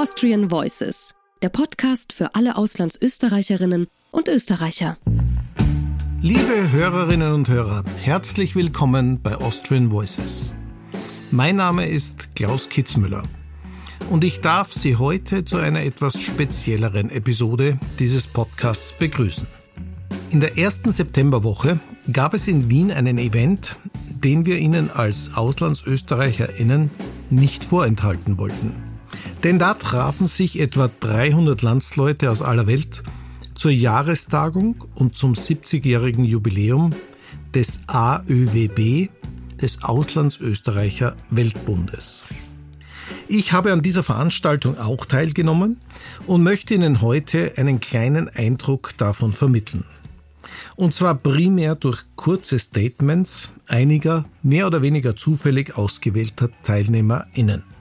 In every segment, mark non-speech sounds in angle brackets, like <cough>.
Austrian Voices, der Podcast für alle Auslandsösterreicherinnen und Österreicher. Liebe Hörerinnen und Hörer, herzlich willkommen bei Austrian Voices. Mein Name ist Klaus Kitzmüller und ich darf Sie heute zu einer etwas spezielleren Episode dieses Podcasts begrüßen. In der ersten Septemberwoche gab es in Wien einen Event, den wir Ihnen als AuslandsösterreicherInnen nicht vorenthalten wollten. Denn da trafen sich etwa 300 Landsleute aus aller Welt zur Jahrestagung und zum 70-jährigen Jubiläum des AÖWB, des Auslandsösterreicher Weltbundes. Ich habe an dieser Veranstaltung auch teilgenommen und möchte Ihnen heute einen kleinen Eindruck davon vermitteln. Und zwar primär durch kurze Statements einiger mehr oder weniger zufällig ausgewählter TeilnehmerInnen.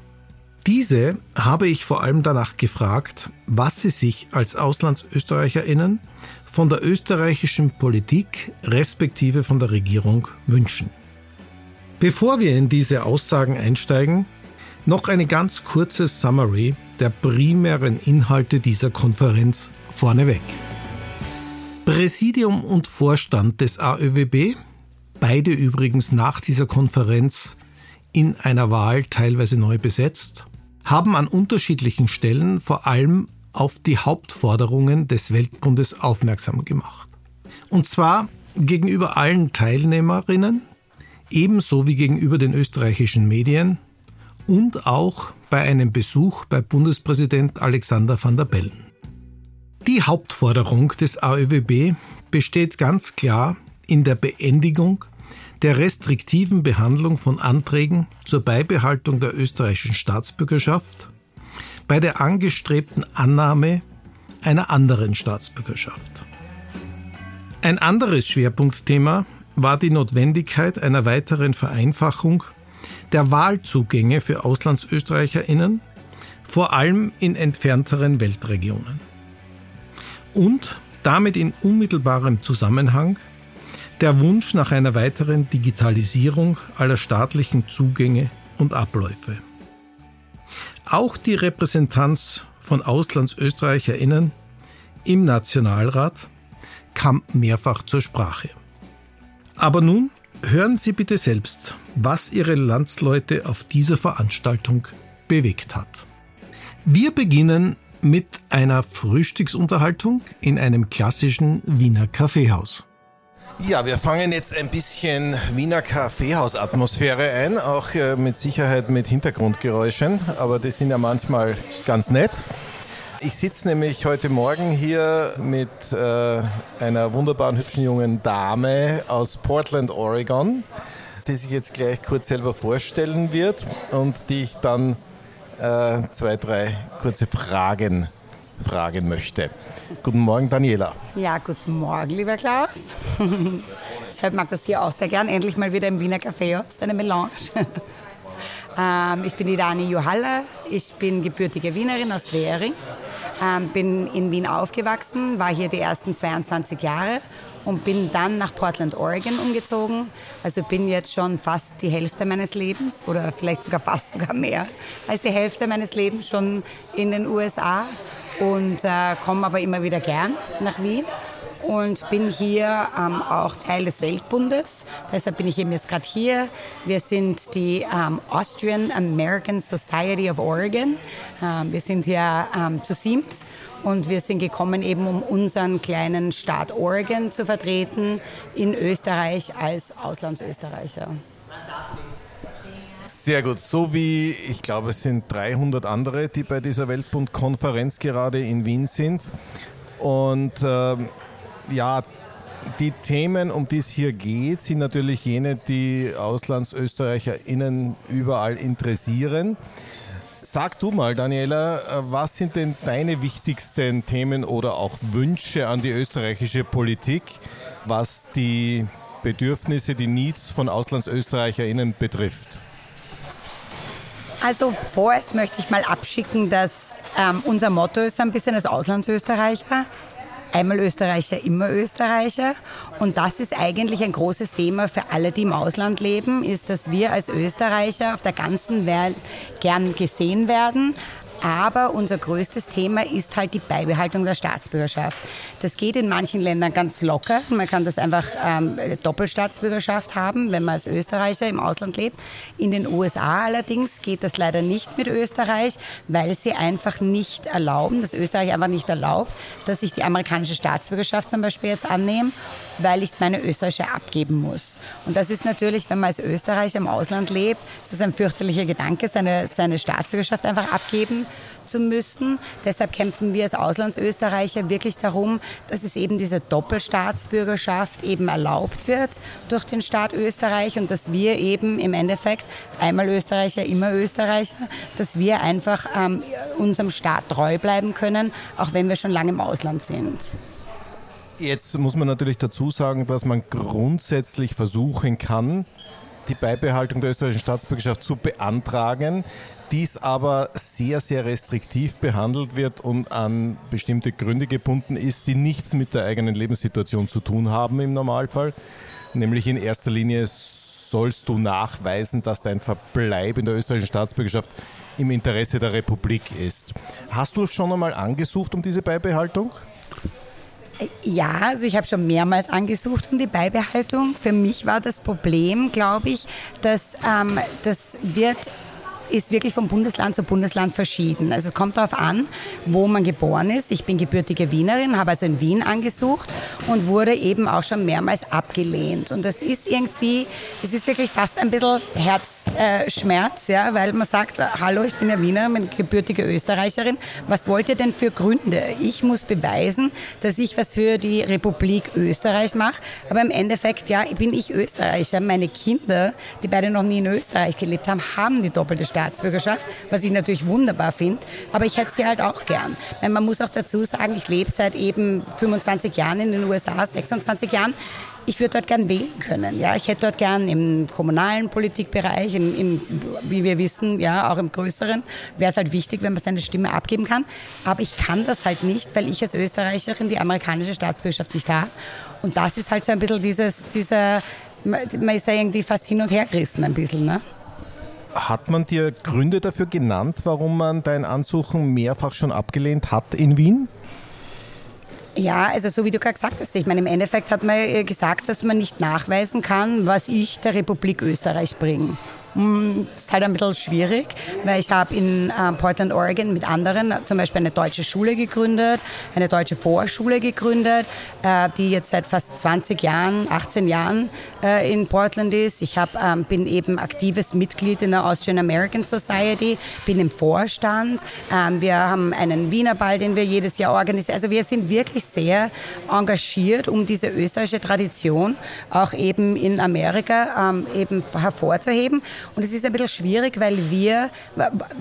Diese habe ich vor allem danach gefragt, was sie sich als AuslandsösterreicherInnen von der österreichischen Politik respektive von der Regierung wünschen. Bevor wir in diese Aussagen einsteigen, noch eine ganz kurze Summary der primären Inhalte dieser Konferenz vorneweg. Präsidium und Vorstand des AÖWB, beide übrigens nach dieser Konferenz in einer Wahl teilweise neu besetzt, haben an unterschiedlichen Stellen vor allem auf die Hauptforderungen des Weltbundes aufmerksam gemacht. Und zwar gegenüber allen Teilnehmerinnen, ebenso wie gegenüber den österreichischen Medien und auch bei einem Besuch bei Bundespräsident Alexander van der Bellen. Die Hauptforderung des AÖWB besteht ganz klar in der Beendigung der restriktiven Behandlung von Anträgen zur Beibehaltung der österreichischen Staatsbürgerschaft bei der angestrebten Annahme einer anderen Staatsbürgerschaft. Ein anderes Schwerpunktthema war die Notwendigkeit einer weiteren Vereinfachung der Wahlzugänge für Auslandsösterreicherinnen, vor allem in entfernteren Weltregionen und damit in unmittelbarem Zusammenhang der Wunsch nach einer weiteren Digitalisierung aller staatlichen Zugänge und Abläufe. Auch die Repräsentanz von Auslandsösterreicherinnen im Nationalrat kam mehrfach zur Sprache. Aber nun hören Sie bitte selbst, was Ihre Landsleute auf dieser Veranstaltung bewegt hat. Wir beginnen mit einer Frühstücksunterhaltung in einem klassischen Wiener Kaffeehaus. Ja, wir fangen jetzt ein bisschen Wiener Kaffeehausatmosphäre ein, auch äh, mit Sicherheit mit Hintergrundgeräuschen, aber die sind ja manchmal ganz nett. Ich sitze nämlich heute Morgen hier mit äh, einer wunderbaren, hübschen jungen Dame aus Portland, Oregon, die sich jetzt gleich kurz selber vorstellen wird und die ich dann äh, zwei, drei kurze Fragen fragen möchte. Guten Morgen, Daniela. Ja, guten Morgen, lieber Klaus. <laughs> Ich mag das hier auch sehr gern. Endlich mal wieder im Wiener Kaffeehaus, eine Melange. <laughs> Ähm, ich bin die Dani Johalla. Ich bin gebürtige Wienerin aus Währing. Ähm, bin in Wien aufgewachsen, war hier die ersten 22 Jahre und bin dann nach Portland, Oregon umgezogen. Also bin jetzt schon fast die Hälfte meines Lebens oder vielleicht sogar fast sogar mehr als die Hälfte meines Lebens schon in den USA und äh, komme aber immer wieder gern nach Wien und bin hier ähm, auch Teil des Weltbundes. Deshalb bin ich eben jetzt gerade hier. Wir sind die ähm, Austrian American Society of Oregon. Ähm, wir sind hier ähm, zu siebt und wir sind gekommen, eben um unseren kleinen Staat Oregon zu vertreten in Österreich als Auslandsösterreicher. Sehr gut. So wie, ich glaube, es sind 300 andere, die bei dieser Weltbund-Konferenz gerade in Wien sind. Und ähm, ja, die Themen, um die es hier geht, sind natürlich jene, die AuslandsösterreicherInnen überall interessieren. Sag du mal, Daniela, was sind denn deine wichtigsten Themen oder auch Wünsche an die österreichische Politik, was die Bedürfnisse, die Needs von AuslandsösterreicherInnen betrifft? Also vorerst möchte ich mal abschicken, dass ähm, unser Motto ist ein bisschen als Auslandsösterreicher, einmal Österreicher, immer Österreicher. Und das ist eigentlich ein großes Thema für alle, die im Ausland leben, ist, dass wir als Österreicher auf der ganzen Welt gern gesehen werden, Aber unser größtes Thema ist halt die Beibehaltung der Staatsbürgerschaft. Das geht in manchen Ländern ganz locker. Man kann das einfach ähm, Doppelstaatsbürgerschaft haben, wenn man als Österreicher im Ausland lebt. In den USA allerdings geht das leider nicht mit Österreich, weil sie einfach nicht erlauben, dass Österreich einfach nicht erlaubt, dass ich die amerikanische Staatsbürgerschaft zum Beispiel jetzt annehme, weil ich meine österreichische abgeben muss. Und das ist natürlich, wenn man als Österreicher im Ausland lebt, ist das ein fürchterlicher Gedanke, seine, seine Staatsbürgerschaft einfach abgeben zu müssen. Deshalb kämpfen wir als Auslandsösterreicher wirklich darum, dass es eben diese Doppelstaatsbürgerschaft eben erlaubt wird durch den Staat Österreich und dass wir eben im Endeffekt einmal Österreicher, immer Österreicher, dass wir einfach ähm, unserem Staat treu bleiben können, auch wenn wir schon lange im Ausland sind. Jetzt muss man natürlich dazu sagen, dass man grundsätzlich versuchen kann, die Beibehaltung der österreichischen Staatsbürgerschaft zu beantragen dies aber sehr, sehr restriktiv behandelt wird und an bestimmte Gründe gebunden ist, die nichts mit der eigenen Lebenssituation zu tun haben im Normalfall. Nämlich in erster Linie sollst du nachweisen, dass dein Verbleib in der österreichischen Staatsbürgerschaft im Interesse der Republik ist. Hast du schon einmal angesucht um diese Beibehaltung? Ja, also ich habe schon mehrmals angesucht um die Beibehaltung. Für mich war das Problem, glaube ich, dass ähm, das wird ist wirklich vom Bundesland zu Bundesland verschieden. Also es kommt darauf an, wo man geboren ist. Ich bin gebürtige Wienerin, habe also in Wien angesucht und wurde eben auch schon mehrmals abgelehnt. Und das ist irgendwie, es ist wirklich fast ein bisschen Herzschmerz, äh, ja, weil man sagt, hallo, ich bin ja Wienerin, bin gebürtige Österreicherin. Was wollt ihr denn für Gründe? Ich muss beweisen, dass ich was für die Republik Österreich mache. Aber im Endeffekt, ja, bin ich Österreicher. Meine Kinder, die beide noch nie in Österreich gelebt haben, haben die doppelte Sprache. Staatsbürgerschaft, was ich natürlich wunderbar finde. Aber ich hätte sie halt auch gern. Weil man muss auch dazu sagen, ich lebe seit eben 25 Jahren in den USA, 26 Jahren ich würde dort gern wählen können. Ja, ich hätte dort gern im kommunalen Politikbereich, im, im, wie wir wissen, ja, auch im größeren, wäre es halt wichtig, wenn man seine Stimme abgeben kann. Aber ich kann das halt nicht, weil ich als Österreicherin die amerikanische Staatsbürgerschaft nicht habe. Und das ist halt so ein bisschen dieses, dieser, man ist da irgendwie fast hin und her gerissen ein bisschen, ne? Hat man dir Gründe dafür genannt, warum man dein Ansuchen mehrfach schon abgelehnt hat in Wien? Ja, also so wie du gerade gesagt hast, ich meine, im Endeffekt hat man gesagt, dass man nicht nachweisen kann, was ich der Republik Österreich bringe. Hm, ist halt ein bisschen schwierig, weil ich habe in äh, Portland, Oregon mit anderen zum Beispiel eine deutsche Schule gegründet, eine deutsche Vorschule gegründet, äh, die jetzt seit fast 20 Jahren, 18 Jahren äh, in Portland ist. Ich hab, ähm, bin eben aktives Mitglied in der Austrian American Society, bin im Vorstand. Ähm, wir haben einen Wiener Ball, den wir jedes Jahr organisieren. Also wir sind wirklich sehr engagiert, um diese österreichische Tradition auch eben in Amerika ähm, eben hervorzuheben. Und es ist ein bisschen schwierig, weil wir,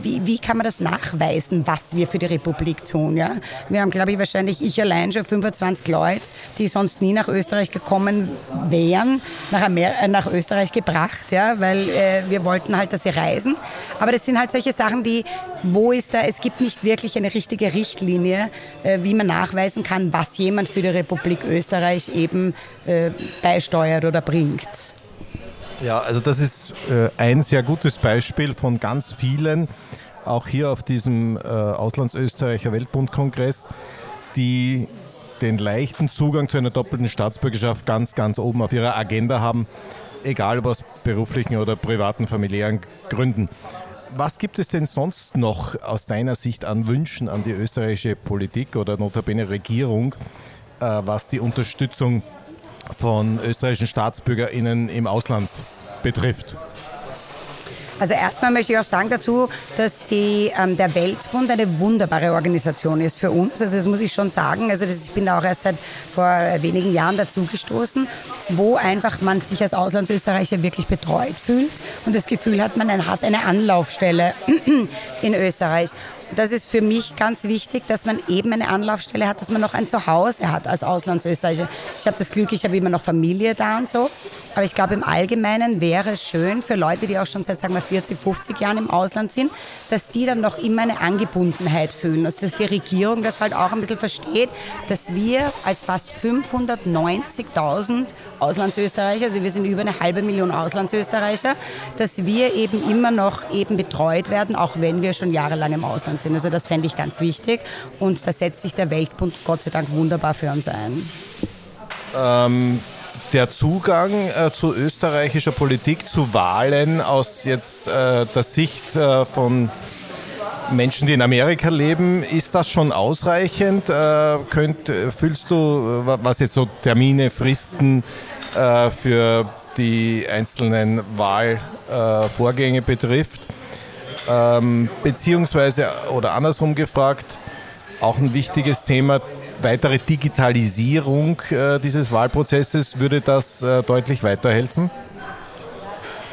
wie, wie kann man das nachweisen, was wir für die Republik tun? Ja? Wir haben, glaube ich, wahrscheinlich ich allein schon 25 Leute, die sonst nie nach Österreich gekommen wären, nach, Amer äh, nach Österreich gebracht, ja? weil äh, wir wollten halt, dass sie reisen. Aber das sind halt solche Sachen, die, wo ist da, es gibt nicht wirklich eine richtige Richtlinie, äh, wie man nachweisen kann, was jemand für die Republik Österreich eben äh, beisteuert oder bringt. Ja, also das ist äh, ein sehr gutes Beispiel von ganz vielen, auch hier auf diesem äh, Auslandsösterreicher Weltbundkongress, die den leichten Zugang zu einer doppelten Staatsbürgerschaft ganz, ganz oben auf ihrer Agenda haben, egal ob aus beruflichen oder privaten, familiären Gründen. Was gibt es denn sonst noch aus deiner Sicht an Wünschen an die österreichische Politik oder notabene Regierung, äh, was die Unterstützung von österreichischen StaatsbürgerInnen im Ausland betrifft? Also erstmal möchte ich auch sagen dazu, dass die, ähm, der Weltbund eine wunderbare Organisation ist für uns. Also das muss ich schon sagen. Also das, ich bin da auch erst seit vor wenigen Jahren dazugestoßen, wo einfach man sich als Auslandsösterreicher wirklich betreut fühlt und das Gefühl hat, man hat eine Anlaufstelle <clears throat> in Österreich das ist für mich ganz wichtig, dass man eben eine Anlaufstelle hat, dass man noch ein Zuhause hat als Auslandsösterreicher. Ich habe das Glück, ich habe immer noch Familie da und so. Aber ich glaube, im Allgemeinen wäre es schön für Leute, die auch schon seit sagen wir, 40, 50 Jahren im Ausland sind, dass die dann noch immer eine Angebundenheit fühlen. Also, dass die Regierung das halt auch ein bisschen versteht, dass wir als fast 590.000 Auslandsösterreicher, also wir sind über eine halbe Million Auslandsösterreicher, dass wir eben immer noch eben betreut werden, auch wenn wir schon jahrelang im Ausland sind. Also das fände ich ganz wichtig und da setzt sich der Weltbund Gott sei Dank wunderbar für uns ein. Ähm, der Zugang äh, zu österreichischer Politik, zu Wahlen aus jetzt äh, der Sicht äh, von Menschen, die in Amerika leben, ist das schon ausreichend? Äh, könnt, fühlst du, was jetzt so Termine, Fristen äh, für die einzelnen Wahlvorgänge betrifft? Ähm, beziehungsweise, oder andersrum gefragt, auch ein wichtiges Thema, weitere Digitalisierung äh, dieses Wahlprozesses, würde das äh, deutlich weiterhelfen?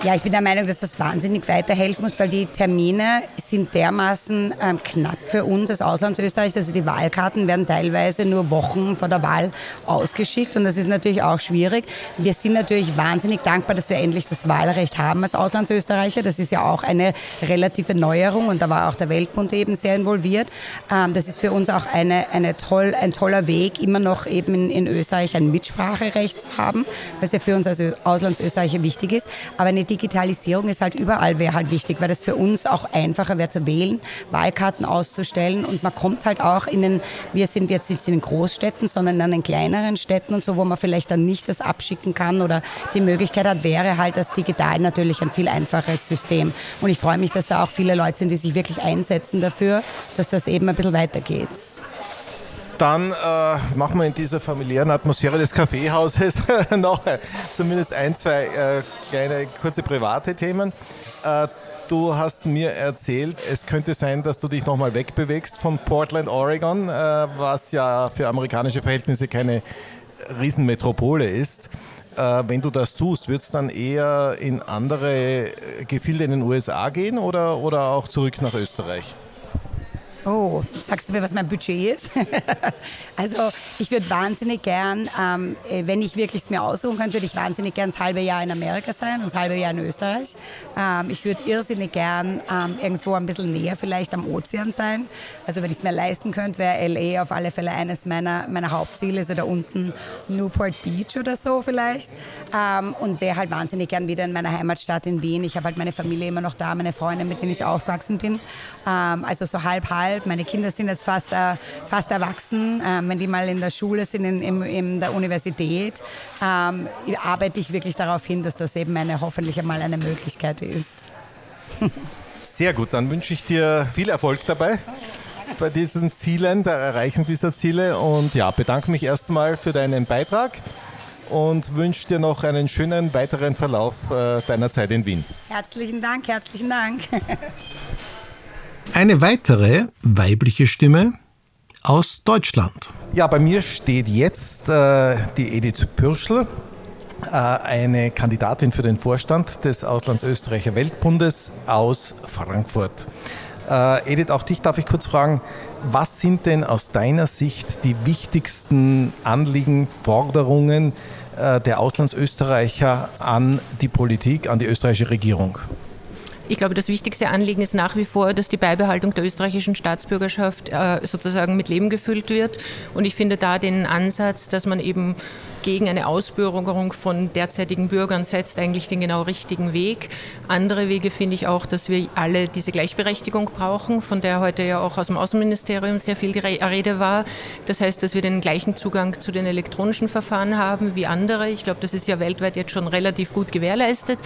Ja, ich bin der Meinung, dass das wahnsinnig weiterhelfen muss, weil die Termine sind dermaßen ähm, knapp für uns als Auslandsösterreich. Also die Wahlkarten werden teilweise nur Wochen vor der Wahl ausgeschickt und das ist natürlich auch schwierig. Wir sind natürlich wahnsinnig dankbar, dass wir endlich das Wahlrecht haben als Auslandsösterreicher. Das ist ja auch eine relative Neuerung und da war auch der Weltbund eben sehr involviert. Ähm, das ist für uns auch eine, eine toll, ein toller Weg, immer noch eben in, in Österreich ein Mitspracherecht zu haben, was ja für uns als Auslandsösterreicher wichtig ist. Aber eine Digitalisierung ist halt überall wäre halt wichtig, weil das für uns auch einfacher wäre zu wählen, Wahlkarten auszustellen und man kommt halt auch in den, wir sind jetzt nicht in den Großstädten, sondern in den kleineren Städten und so, wo man vielleicht dann nicht das abschicken kann oder die Möglichkeit hat, wäre halt das digital natürlich ein viel einfaches System. Und ich freue mich, dass da auch viele Leute sind, die sich wirklich einsetzen dafür, dass das eben ein bisschen weitergeht dann äh, machen wir in dieser familiären Atmosphäre des Kaffeehauses <laughs> noch zumindest ein, zwei äh, kleine, kurze private Themen. Äh, du hast mir erzählt, es könnte sein, dass du dich nochmal wegbewegst von Portland, Oregon, äh, was ja für amerikanische Verhältnisse keine Riesenmetropole ist. Äh, wenn du das tust, wird es dann eher in andere Gefilde in den USA gehen oder, oder auch zurück nach Österreich? Oh, sagst du mir, was mein Budget ist? <laughs> also ich würde wahnsinnig gern, ähm, äh, wenn ich wirklich es mir aussuchen könnte, würde ich wahnsinnig gern das halbe Jahr in Amerika sein und das halbe Jahr in Österreich. Ähm, ich würde irrsinnig gern ähm, irgendwo ein bisschen näher vielleicht am Ozean sein. Also wenn ich es mir leisten könnte, wäre LA auf alle Fälle eines meiner, meiner Hauptziele, also da unten Newport Beach oder so vielleicht. Ähm, und wäre halt wahnsinnig gern wieder in meiner Heimatstadt in Wien. Ich habe halt meine Familie immer noch da, meine Freunde, mit denen ich aufgewachsen bin. Ähm, also so halb, halb alt. Meine Kinder sind jetzt fast, äh, fast erwachsen. Ähm, wenn die mal in der Schule sind, in, in, in der Universität, ähm, arbeite ich wirklich darauf hin, dass das eben eine, hoffentlich einmal eine Möglichkeit ist. Sehr gut, dann wünsche ich dir viel Erfolg dabei bei diesen Zielen, der Erreichung dieser Ziele und ja, bedanke mich erstmal für deinen Beitrag und wünsche dir noch einen schönen weiteren Verlauf äh, deiner Zeit in Wien. Herzlichen Dank, herzlichen Dank. <laughs> Eine weitere weibliche Stimme aus Deutschland. Ja, bei mir steht jetzt äh, die Edith Pürschel, äh, eine Kandidatin für den Vorstand des Auslandsösterreicher Weltbundes aus Frankfurt. Äh, Edith, auch dich darf ich kurz fragen, was sind denn aus deiner Sicht die wichtigsten Anliegen, Forderungen äh, der Auslandsösterreicher an die Politik, an die österreichische Regierung? Ich glaube, das wichtigste Anliegen ist nach wie vor, dass die Beibehaltung der österreichischen Staatsbürgerschaft äh, sozusagen mit Leben gefüllt wird. Und ich finde da den Ansatz, dass man eben gegen eine Ausbürgerung von derzeitigen Bürgern setzt, eigentlich den genau richtigen Weg. Andere Wege finde ich auch, dass wir alle diese Gleichberechtigung brauchen, von der heute ja auch aus dem Außenministerium sehr viel Rede war. Das heißt, dass wir den gleichen Zugang zu den elektronischen Verfahren haben wie andere. Ich glaube, das ist ja weltweit jetzt schon relativ gut gewährleistet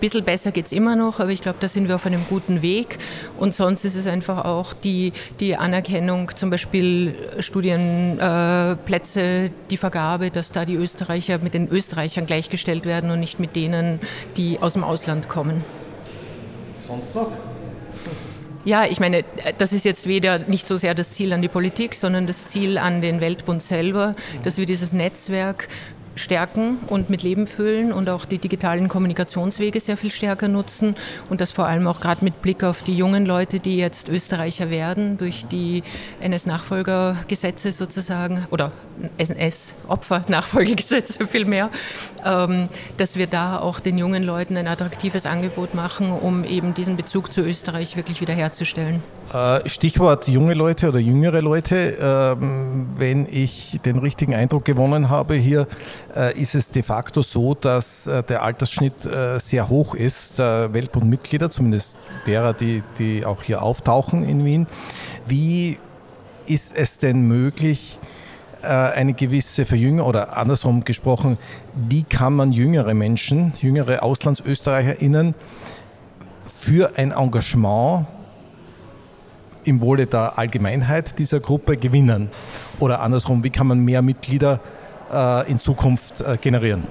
bisschen besser geht es immer noch, aber ich glaube, da sind wir auf einem guten Weg. Und sonst ist es einfach auch die, die Anerkennung, zum Beispiel Studienplätze, äh, die Vergabe, dass da die Österreicher mit den Österreichern gleichgestellt werden und nicht mit denen, die aus dem Ausland kommen. Sonst noch? Ja, ich meine, das ist jetzt weder nicht so sehr das Ziel an die Politik, sondern das Ziel an den Weltbund selber, dass wir dieses Netzwerk stärken und mit Leben füllen und auch die digitalen Kommunikationswege sehr viel stärker nutzen und das vor allem auch gerade mit Blick auf die jungen Leute, die jetzt Österreicher werden durch die NS-Nachfolgergesetze sozusagen oder SNS-Opfer-Nachfolgegesetze <laughs> vielmehr, ähm, dass wir da auch den jungen Leuten ein attraktives Angebot machen, um eben diesen Bezug zu Österreich wirklich wiederherzustellen. Äh, Stichwort junge Leute oder jüngere Leute. Ähm, wenn ich den richtigen Eindruck gewonnen habe hier, äh, ist es de facto so, dass äh, der Altersschnitt sehr hoch ist, der Weltbundmitglieder, zumindest derer, die, die auch hier auftauchen in Wien. Wie ist es denn möglich, eine gewisse Verjüngung oder andersrum gesprochen, wie kann man jüngere Menschen, jüngere AuslandsösterreicherInnen für ein Engagement im Wohle der Allgemeinheit dieser Gruppe gewinnen? Oder andersrum, wie kann man mehr Mitglieder äh, in Zukunft äh, generieren?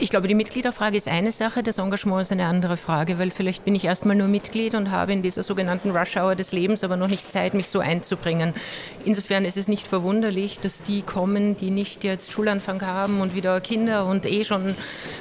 Ich glaube, die Mitgliederfrage ist eine Sache, das Engagement ist eine andere Frage, weil vielleicht bin ich erstmal nur Mitglied und habe in dieser sogenannten Rush-Hour des Lebens aber noch nicht Zeit, mich so einzubringen. Insofern ist es nicht verwunderlich, dass die kommen, die nicht jetzt Schulanfang haben und wieder Kinder und eh schon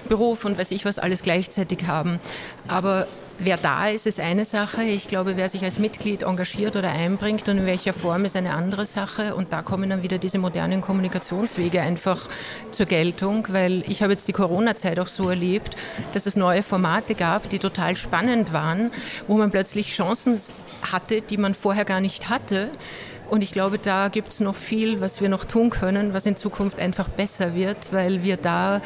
Beruf und weiß ich was alles gleichzeitig haben. Aber Wer da ist, ist eine Sache. Ich glaube, wer sich als Mitglied engagiert oder einbringt und in welcher Form ist eine andere Sache. Und da kommen dann wieder diese modernen Kommunikationswege einfach zur Geltung, weil ich habe jetzt die Corona-Zeit auch so erlebt, dass es neue Formate gab, die total spannend waren, wo man plötzlich Chancen hatte, die man vorher gar nicht hatte. Und ich glaube, da gibt es noch viel, was wir noch tun können, was in Zukunft einfach besser wird, weil wir da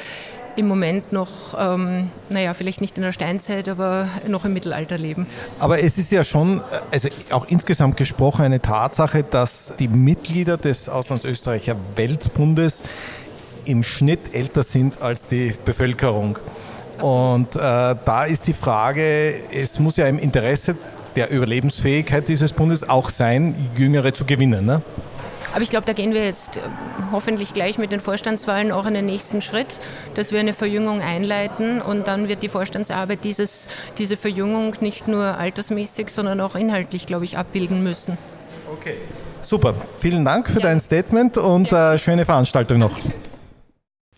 im Moment noch, ähm, naja, vielleicht nicht in der Steinzeit, aber noch im Mittelalter leben. Aber es ist ja schon, also auch insgesamt gesprochen, eine Tatsache, dass die Mitglieder des Auslandsösterreicher Weltbundes im Schnitt älter sind als die Bevölkerung. Und äh, da ist die Frage, es muss ja im Interesse der Überlebensfähigkeit dieses Bundes auch sein, Jüngere zu gewinnen. Ne? Aber ich glaube, da gehen wir jetzt äh, hoffentlich gleich mit den Vorstandswahlen auch in den nächsten Schritt, dass wir eine Verjüngung einleiten und dann wird die Vorstandsarbeit dieses, diese Verjüngung nicht nur altersmäßig, sondern auch inhaltlich, glaube ich, abbilden müssen. Okay, super. Vielen Dank für ja. dein Statement und äh, schöne Veranstaltung noch.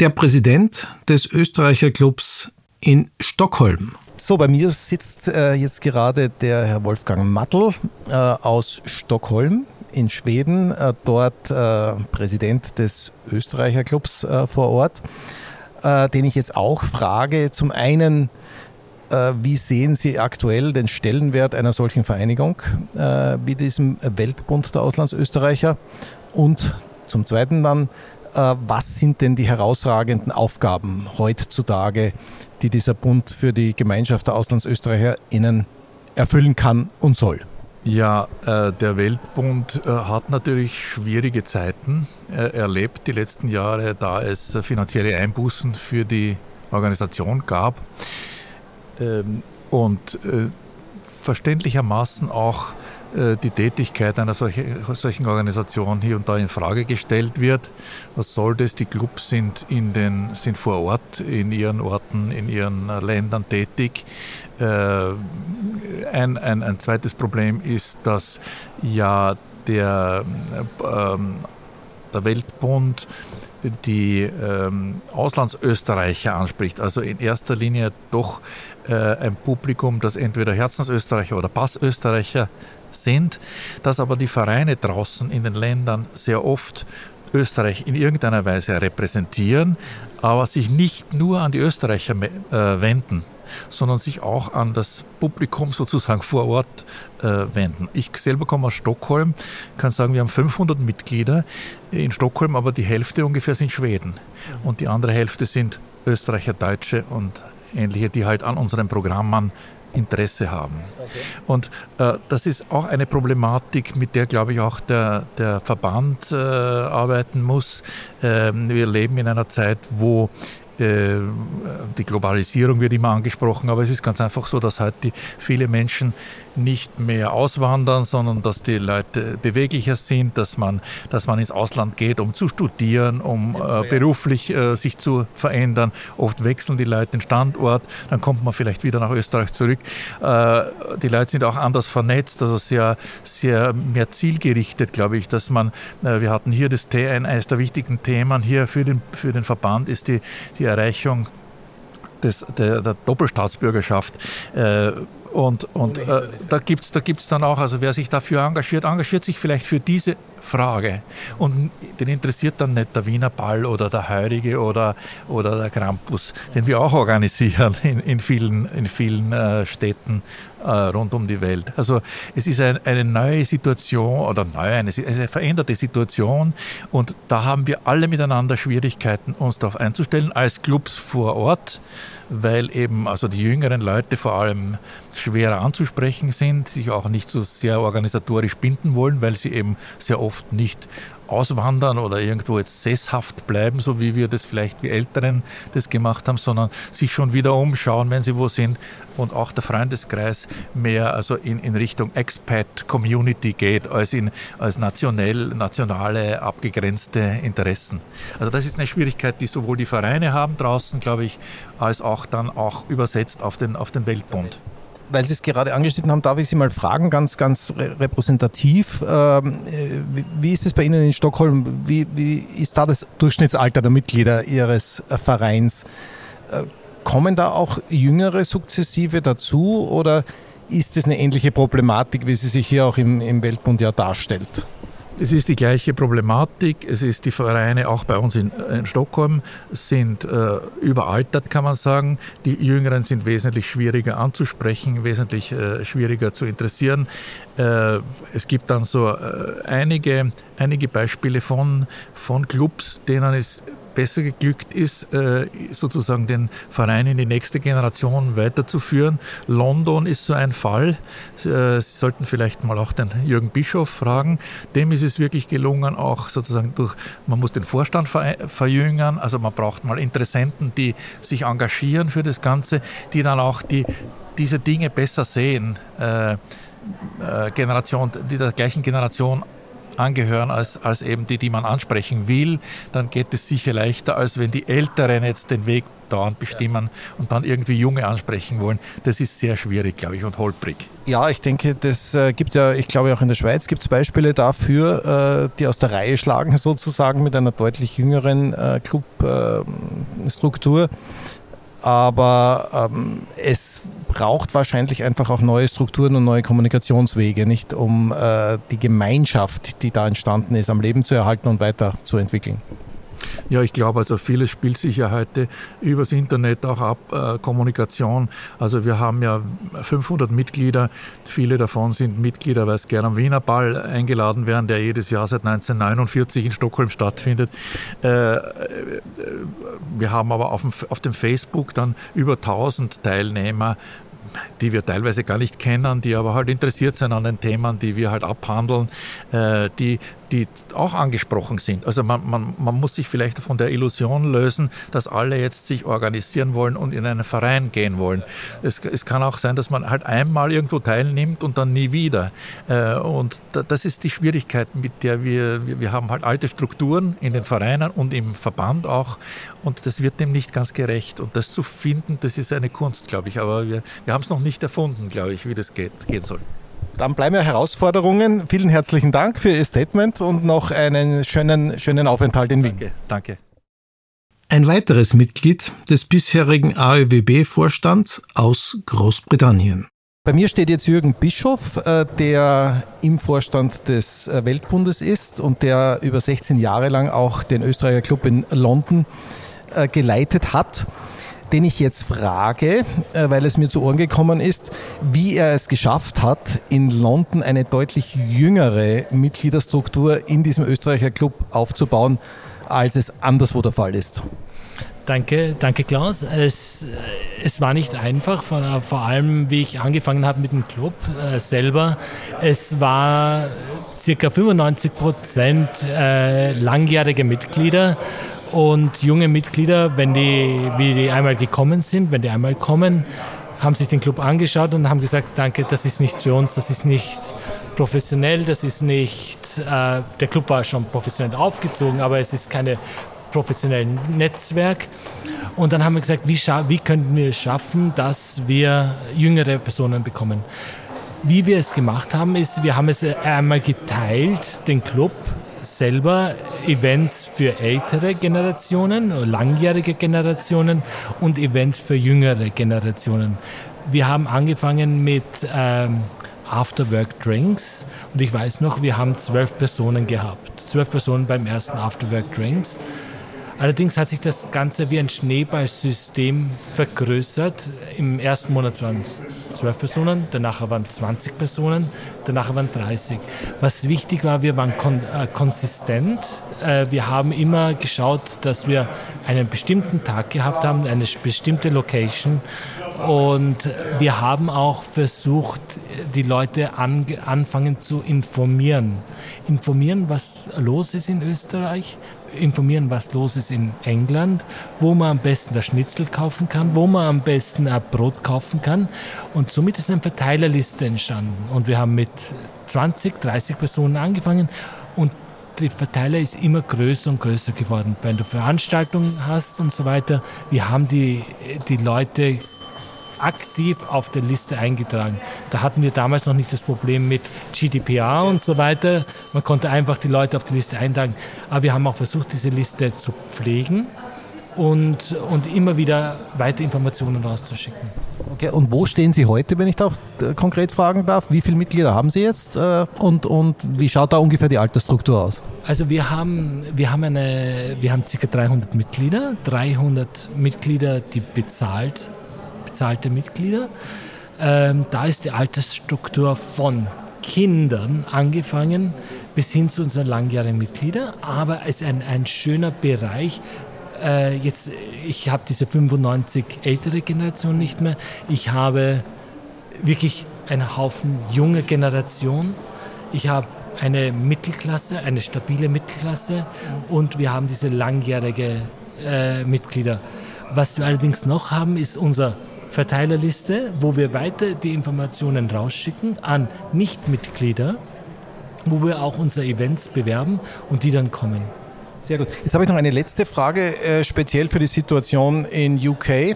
Der Präsident des Österreicher Clubs in Stockholm. So, bei mir sitzt äh, jetzt gerade der Herr Wolfgang Mattl äh, aus Stockholm in Schweden, äh, dort äh, Präsident des Österreicher Clubs äh, vor Ort, den ich jetzt auch frage. Zum einen, wie sehen Sie aktuell den Stellenwert einer solchen Vereinigung wie diesem Weltbund der Auslandsösterreicher? Und zum Zweiten dann, was sind denn die herausragenden Aufgaben heutzutage, die dieser Bund für die Gemeinschaft der AuslandsösterreicherInnen erfüllen kann und soll? Ja, äh, der Weltbund äh, hat natürlich schwierige Zeiten äh, erlebt die letzten Jahre, da es finanzielle Einbußen für die Organisation gab. Ähm, und verständlichermaßen auch die Tätigkeit einer solchen Organisation hier und da in Frage gestellt wird. Was soll das? Die Clubs sind, in den, sind vor Ort, in ihren Orten, in ihren Ländern tätig. Äh, ein, ein, ein zweites Problem ist, dass ja der, ähm, der Weltbund die ähm, Auslandsösterreicher anspricht, also in erster Linie doch äh, ein Publikum, das entweder Herzensösterreicher oder Passösterreicher sind, dass aber die Vereine draußen in den Ländern sehr oft Österreich in irgendeiner Weise repräsentieren, aber sich nicht nur an die Österreicher äh, wenden sondern sich auch an das Publikum sozusagen vor Ort äh, wenden. Ich selber komme aus Stockholm, kann sagen, wir haben 500 Mitglieder in Stockholm, aber die Hälfte ungefähr sind Schweden und die andere Hälfte sind Österreicher, Deutsche und ähnliche, die halt an unseren Programmen Interesse haben. Okay. Und äh, das ist auch eine Problematik, mit der, glaube ich, auch der, der Verband äh, arbeiten muss. Ähm, wir leben in einer Zeit, wo äh, die Globalisierung wird immer angesprochen, aber es ist ganz einfach so, dass heute viele Menschen nicht mehr auswandern, sondern dass die Leute beweglicher sind, dass man, dass man ins Ausland geht, um zu studieren, um äh, beruflich äh, sich zu verändern. Oft wechseln die Leute den Standort, dann kommt man vielleicht wieder nach Österreich zurück. Äh, die Leute sind auch anders vernetzt, also sehr, sehr mehr zielgerichtet, glaube ich, dass man, äh, wir hatten hier das, eines der wichtigen Themen hier für den, für den Verband ist die, die Erreichung des, der, der Doppelstaatsbürgerschaft. Äh, Und, und äh, da gibt es da gibt's dann auch, also wer sich dafür engagiert, engagiert sich vielleicht für diese Frage. Und den interessiert dann nicht der Wiener Ball oder der Heurige oder, oder der Krampus, den wir auch organisieren in, in vielen, in vielen äh, Städten äh, rund um die Welt. Also es ist ein, eine neue Situation oder neu, eine, eine veränderte Situation und da haben wir alle miteinander Schwierigkeiten, uns darauf einzustellen, als Clubs vor Ort weil eben also die jüngeren Leute vor allem schwerer anzusprechen sind, sich auch nicht so sehr organisatorisch binden wollen, weil sie eben sehr oft nicht auswandern oder irgendwo jetzt sesshaft bleiben, so wie wir das vielleicht wie Älteren das gemacht haben, sondern sich schon wieder umschauen, wenn sie wo sind und auch der Freundeskreis mehr also in, in Richtung Expat-Community geht, als in als nationell, nationale abgegrenzte Interessen. Also das ist eine Schwierigkeit, die sowohl die Vereine haben draußen, glaube ich, als auch dann auch übersetzt auf den, auf den Weltbund weil Sie es gerade angeschnitten haben, darf ich Sie mal fragen, ganz, ganz repräsentativ. Ähm, wie, wie, ist es bei Ihnen in Stockholm? Wie, wie, ist da das Durchschnittsalter der Mitglieder Ihres äh, Vereins? Äh, kommen da auch Jüngere sukzessive dazu oder ist es eine ähnliche Problematik, wie sie sich hier auch im, im Weltbund ja darstellt? Es ist die gleiche Problematik. Es ist die Vereine, auch bei uns in, in Stockholm, sind äh, überaltert, kann man sagen. Die Jüngeren sind wesentlich schwieriger anzusprechen, wesentlich äh, schwieriger zu interessieren. Äh, es gibt dann so äh, einige, einige Beispiele von, von Clubs, denen es besser geglückt ist, äh, sozusagen den Verein in die nächste Generation weiterzuführen. London ist so ein Fall. Äh, Sie sollten vielleicht mal auch den Jürgen Bischof fragen. Dem ist es wirklich gelungen, auch sozusagen durch, man muss den Vorstand verjüngern, also man braucht mal Interessenten, die sich engagieren für das Ganze, die dann auch die, diese Dinge besser sehen. Äh, Generation, die der gleichen Generation angehören als, als eben die, die man ansprechen will, dann geht es sicher leichter, als wenn die Älteren jetzt den Weg dauernd bestimmen und dann irgendwie Junge ansprechen wollen. Das ist sehr schwierig, glaube ich, und holprig. Ja, ich denke, das äh, gibt ja, ich glaube auch in der Schweiz gibt es Beispiele dafür, äh, die aus der Reihe schlagen <laughs> sozusagen mit einer deutlich jüngeren äh, Clubstruktur aber ähm, es braucht wahrscheinlich einfach auch neue Strukturen und neue Kommunikationswege, nicht um äh, die Gemeinschaft, die da entstanden ist, am Leben zu erhalten und weiterzuentwickeln. Ja, ich glaube, also vieles spielt sich ja heute übers Internet auch ab, äh, Kommunikation. Also wir haben ja 500 Mitglieder, viele davon sind Mitglieder, weil es gerne am Wiener Ball eingeladen werden, der jedes Jahr seit 1949 in Stockholm stattfindet. Äh, äh, wir haben aber auf dem, auf dem Facebook dann über 1000 Teilnehmer die wir teilweise gar nicht kennen, die aber halt interessiert sind an den Themen, die wir halt abhandeln, äh, die, die auch angesprochen sind. Also man, man, man muss sich vielleicht von der Illusion lösen, dass alle jetzt sich organisieren wollen und in einen Verein gehen wollen. Es, es kann auch sein, dass man halt einmal irgendwo teilnimmt und dann nie wieder. Äh, und das ist die Schwierigkeit, mit der wir, wir haben halt alte Strukturen in den Vereinen und im Verband auch und das wird dem nicht ganz gerecht. Und das zu finden, das ist eine Kunst, glaube ich. Aber wir, wir haben es noch nicht erfunden, glaube ich, wie das geht, gehen soll. Dann bleiben wir Herausforderungen. Vielen herzlichen Dank für Ihr Statement und noch einen schönen, schönen Aufenthalt in Wien. Danke. danke. Ein weiteres Mitglied des bisherigen AÖWB-Vorstands aus Großbritannien. Bei mir steht jetzt Jürgen Bischof, äh, der im Vorstand des äh, Weltbundes ist und der über 16 Jahre lang auch den Österreicher Club in London äh, geleitet hat, den ich jetzt frage, äh, weil es mir zu Ohren gekommen ist, wie er es geschafft hat, in London eine deutlich jüngere Mitgliederstruktur in diesem Österreicher Club aufzubauen, als es anderswo der Fall ist. Danke, danke Klaus. Es, es war nicht einfach, vor, vor allem wie ich angefangen habe mit dem Club äh, selber. Es war circa 95 Prozent äh, langjährige Mitglieder und junge Mitglieder, wenn die, wie die einmal gekommen sind, wenn die einmal kommen, haben sich den Club angeschaut und haben gesagt, danke, das ist nicht für uns, das ist nicht professionell, das ist nicht, äh, der Club war schon professionell aufgezogen, aber es ist keine professionellen Netzwerk. Und dann haben wir gesagt, wie, wie könnten wir es schaffen, dass wir jüngere Personen bekommen. Wie wir es gemacht haben, ist, wir haben es einmal geteilt, den Club selber Events für ältere Generationen, langjährige Generationen und Events für jüngere Generationen. wir haben angefangen mit ähm, Afterwork Drinks und ich weiß noch, wir haben zwölf Personen gehabt. Zwölf Personen beim ersten Afterwork Drinks. Allerdings hat sich das Ganze wie ein Schneeballsystem vergrößert. Im ersten Monat waren es 12 Personen, danach waren 20 Personen, danach waren 30. Was wichtig war, wir waren kon äh, konsistent. Äh, wir haben immer geschaut, dass wir einen bestimmten Tag gehabt haben, eine bestimmte Location. Und wir haben auch versucht, die Leute an, anfangen zu informieren. Informieren, was los ist in Österreich, informieren, was los ist in England, wo man am besten das Schnitzel kaufen kann, wo man am besten ein Brot kaufen kann. Und somit ist eine Verteilerliste entstanden. Und wir haben mit 20, 30 Personen angefangen und der Verteiler ist immer größer und größer geworden. Wenn du Veranstaltungen hast und so weiter, wir haben die, die Leute aktiv auf der Liste eingetragen. Da hatten wir damals noch nicht das Problem mit GDPR und so weiter. Man konnte einfach die Leute auf die Liste eintragen. Aber wir haben auch versucht, diese Liste zu pflegen und, und immer wieder weitere Informationen rauszuschicken. Okay, und wo stehen Sie heute, wenn ich da auch äh, konkret fragen darf? Wie viele Mitglieder haben Sie jetzt äh, und, und wie schaut da ungefähr die Altersstruktur aus? Also wir haben, wir haben, eine, wir haben ca. 300 Mitglieder, 300 Mitglieder, die bezahlt bezahlte Mitglieder. Ähm, da ist die Altersstruktur von Kindern angefangen bis hin zu unseren langjährigen Mitgliedern, aber es ist ein, ein schöner Bereich. Äh, jetzt, ich habe diese 95 ältere Generation nicht mehr. Ich habe wirklich einen Haufen junge Generation. Ich habe eine Mittelklasse, eine stabile Mittelklasse und wir haben diese langjährige äh, Mitglieder. Was wir allerdings noch haben, ist unser Verteilerliste, wo wir weiter die Informationen rausschicken an Nichtmitglieder, wo wir auch unsere Events bewerben und die dann kommen. Sehr gut. Jetzt habe ich noch eine letzte Frage, äh, speziell für die Situation in UK äh,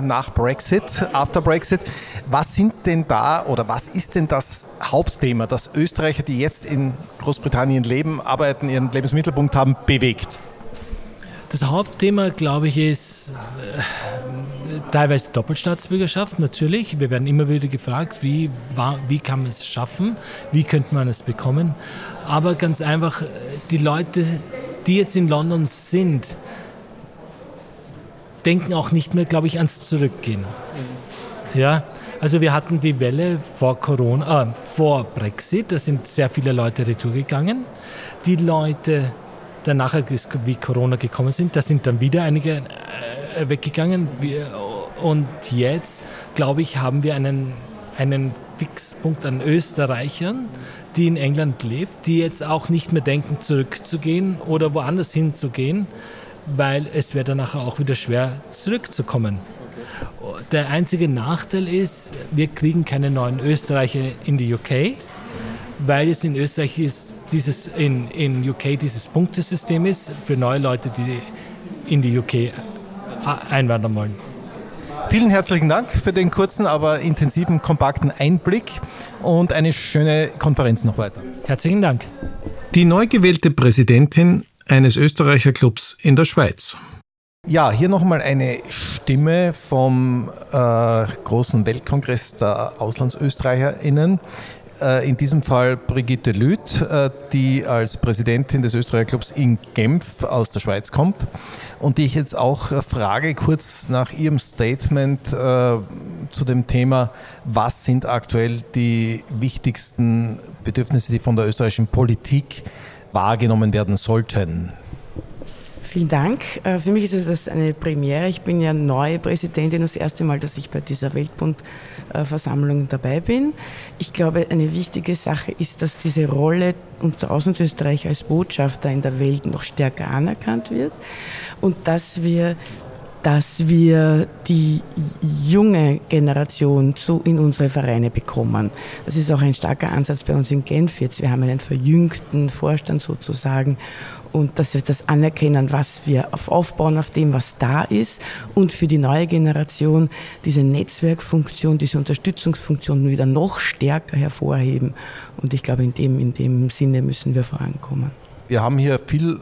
nach Brexit, after Brexit. Was sind denn da oder was ist denn das Hauptthema, das Österreicher, die jetzt in Großbritannien leben, arbeiten, ihren Lebensmittelpunkt haben, bewegt? Das Hauptthema, glaube ich, ist äh, teilweise Doppelstaatsbürgerschaft, natürlich. Wir werden immer wieder gefragt, wie, wie kann man es schaffen, wie könnte man es bekommen. Aber ganz einfach, die Leute, die jetzt in London sind, denken auch nicht mehr, glaube ich, ans Zurückgehen. Ja, also wir hatten die Welle vor Corona, äh, vor Brexit, da sind sehr viele Leute retour gegangen. Die Leute, danach, wie Corona gekommen sind, da sind dann wieder einige äh, weggegangen. Und jetzt, glaube ich, haben wir einen, einen Fixpunkt an Österreichern, die in England lebt, die jetzt auch nicht mehr denken, zurückzugehen oder woanders hinzugehen, weil es wäre dann nachher auch wieder schwer, zurückzukommen. Der einzige Nachteil ist, wir kriegen keine neuen Österreicher in die UK, weil es in Österreich ist, dieses, in, in UK dieses Punktesystem ist für neue Leute, die in die UK einwandern wollen. Vielen herzlichen Dank für den kurzen, aber intensiven, kompakten Einblick und eine schöne Konferenz noch weiter. Herzlichen Dank. Die neu gewählte Präsidentin eines Österreicherclubs in der Schweiz. Ja, hier nochmal eine Stimme vom äh, großen Weltkongress der AuslandsösterreicherInnen. Äh, in diesem Fall Brigitte Lüth, äh, die als Präsidentin des Österreicherclubs in Genf aus der Schweiz kommt und die ich jetzt auch äh, frage kurz nach ihrem Statement zu dem Thema, was sind aktuell die wichtigsten Bedürfnisse, die von der österreichischen Politik wahrgenommen werden sollten. Vielen Dank. Äh, für mich ist es eine Premiere. Ich bin ja neue Präsidentin, das erste Mal, dass ich bei dieser Weltbundversammlung dabei bin. Ich glaube, eine wichtige Sache ist, dass diese Rolle unserer Auslandsösterreich als Botschafter in der Welt noch stärker anerkannt wird und dass wir dass wir die junge Generation zu, in unsere Vereine bekommen. Das ist auch ein starker Ansatz bei uns in Genf jetzt. Wir haben einen verjüngten Vorstand sozusagen und dass wir das anerkennen, was wir auf aufbauen auf dem, was da ist und für die neue Generation diese Netzwerkfunktion, diese Unterstützungsfunktion wieder noch stärker hervorheben. Und ich glaube, in dem, in dem Sinne müssen wir vorankommen. Wir haben hier viel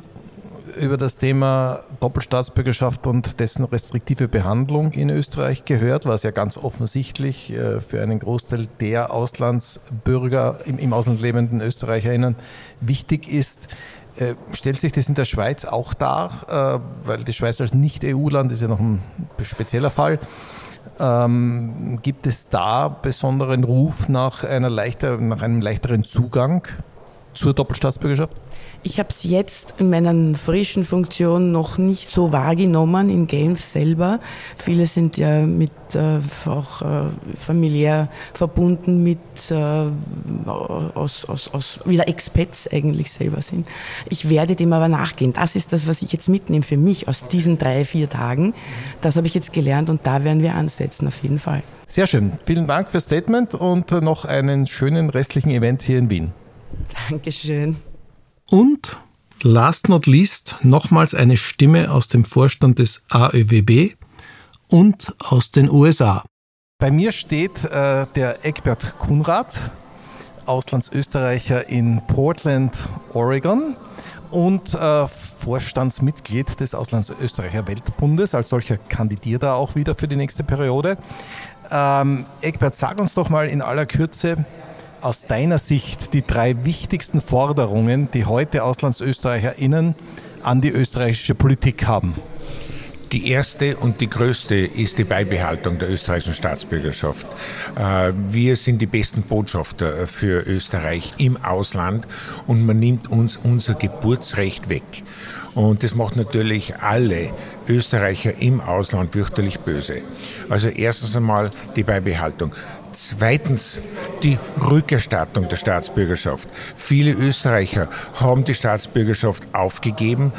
über das Thema Doppelstaatsbürgerschaft und dessen restriktive Behandlung in Österreich gehört, was ja ganz offensichtlich äh, für einen Großteil der Auslandsbürger, im Ausland lebenden Österreicherinnen wichtig ist. Äh, stellt sich das in der Schweiz auch dar, äh, weil die Schweiz als Nicht-EU-Land ist ja noch ein spezieller Fall. Ähm, gibt es da besonderen Ruf nach, einer leichter, nach einem leichteren Zugang zur Doppelstaatsbürgerschaft? Ich habe es jetzt in meiner frischen Funktion noch nicht so wahrgenommen in Genf selber. Viele sind ja mit äh, auch äh, familiär verbunden mit äh, aus, aus, aus wieder Expats eigentlich selber sind. Ich werde dem aber nachgehen. Das ist das, was ich jetzt mitnehme für mich aus diesen drei, vier Tagen. Das habe ich jetzt gelernt und da werden wir ansetzen auf jeden Fall. Sehr schön. Vielen Dank fürs Statement und noch einen schönen restlichen Event hier in Wien. Dankeschön. Und last not least nochmals eine Stimme aus dem Vorstand des AÖWB und aus den USA. Bei mir steht äh, der Eckbert Kunrad, Auslandsösterreicher in Portland, Oregon und äh, Vorstandsmitglied des Auslandsösterreicher Weltbundes. Als solcher kandidiert er auch wieder für die nächste Periode. Ähm, Eckbert, sag uns doch mal in aller Kürze, aus deiner Sicht die drei wichtigsten Forderungen, die heute AuslandsösterreicherInnen an die österreichische Politik haben? Die erste und die größte ist die Beibehaltung der österreichischen Staatsbürgerschaft. Äh, wir sind die besten Botschafter für Österreich im Ausland und man nimmt uns unser Geburtsrecht weg. Und das macht natürlich alle Österreicher im Ausland fürchterlich böse. Also erstens einmal die Beibehaltung. Zweitens die Rückerstattung der Staatsbürgerschaft. Viele Österreicher haben die Staatsbürgerschaft aufgegeben,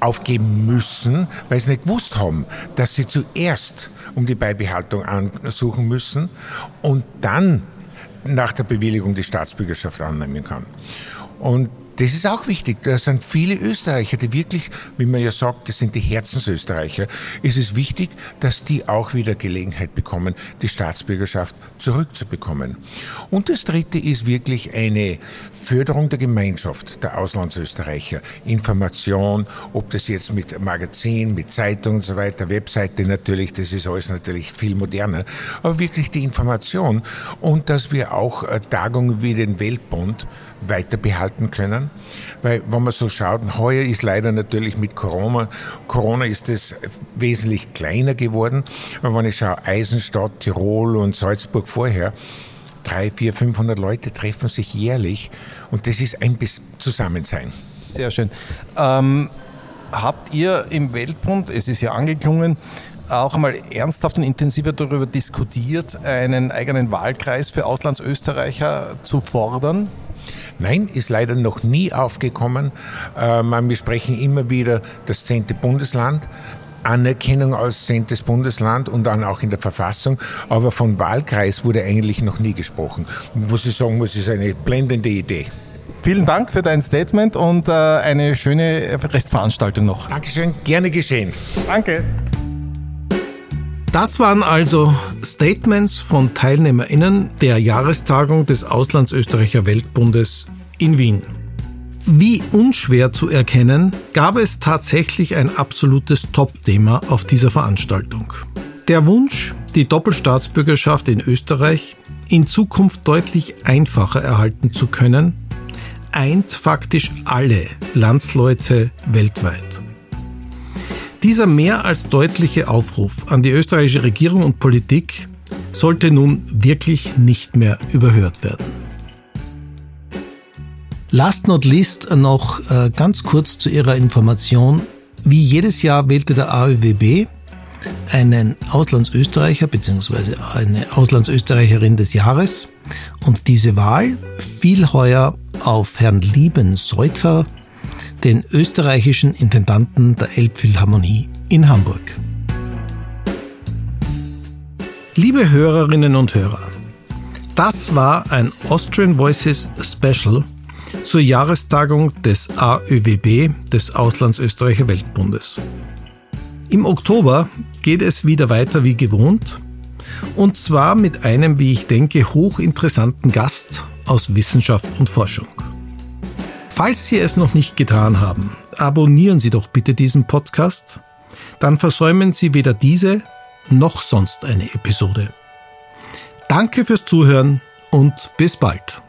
aufgeben müssen, weil sie nicht gewusst haben, dass sie zuerst um die Beibehaltung ansuchen müssen und dann nach der Bewilligung die Staatsbürgerschaft annehmen kann. Und das ist auch wichtig. Da sind viele Österreicher, die wirklich, wie man ja sagt, das sind die Herzensösterreicher. Es ist wichtig, dass die auch wieder Gelegenheit bekommen, die Staatsbürgerschaft zurückzubekommen. Und das Dritte ist wirklich eine Förderung der Gemeinschaft der Auslandsösterreicher. Information, ob das jetzt mit Magazin, mit Zeitung und so weiter, Webseite natürlich, das ist alles natürlich viel moderner, aber wirklich die Information und dass wir auch äh, Tagungen wie den Weltbund weiter behalten können. Weil, wenn man so schaut, heuer ist leider natürlich mit Corona, Corona ist es wesentlich kleiner geworden. Aber wenn ich schaue, Eisenstadt, Tirol und Salzburg vorher, drei, vier, 500 Leute treffen sich jährlich und das ist ein Zusammensein. Sehr schön. Ähm, habt ihr im Weltbund, es ist ja angeklungen, auch einmal ernsthaft und intensiver darüber diskutiert, einen eigenen Wahlkreis für Auslandsösterreicher zu fordern? Nein, ist leider noch nie aufgekommen. Ähm, wir sprechen immer wieder das zehnte Bundesland. Anerkennung als zehntes Bundesland und dann auch in der Verfassung. Aber von Wahlkreis wurde eigentlich noch nie gesprochen. Muss ich sagen, es ist eine blendende Idee. Vielen Dank für dein Statement und äh, eine schöne Restveranstaltung noch. Dankeschön, gerne geschehen. Danke. Das waren also Statements von TeilnehmerInnen der Jahrestagung des Auslandsösterreicher Weltbundes in Wien. Wie unschwer zu erkennen, gab es tatsächlich ein absolutes Top-Thema auf dieser Veranstaltung. Der Wunsch, die Doppelstaatsbürgerschaft in Österreich in Zukunft deutlich einfacher erhalten zu können, eint faktisch alle Landsleute weltweit. Dieser mehr als deutliche Aufruf an die österreichische Regierung und Politik sollte nun wirklich nicht mehr überhört werden. Last not least noch äh, ganz kurz zu Ihrer Information. Wie jedes Jahr wählte der AÖWB einen Auslandsösterreicher bzw. eine Auslandsösterreicherin des Jahres und diese Wahl fiel heuer auf Herrn Lieben Seuter den österreichischen Intendanten der Elbphilharmonie in Hamburg. Liebe Hörerinnen und Hörer, das war ein Austrian Voices Special zur Jahrestagung des AÖWB, des Auslandsösterreicher Weltbundes. Im Oktober geht es wieder weiter wie gewohnt und zwar mit einem, wie ich denke, hochinteressanten Gast aus Wissenschaft und Forschung. Falls Sie es noch nicht getan haben, abonnieren Sie doch bitte diesen Podcast, dann versäumen Sie weder diese noch sonst eine Episode. Danke fürs Zuhören und bis bald.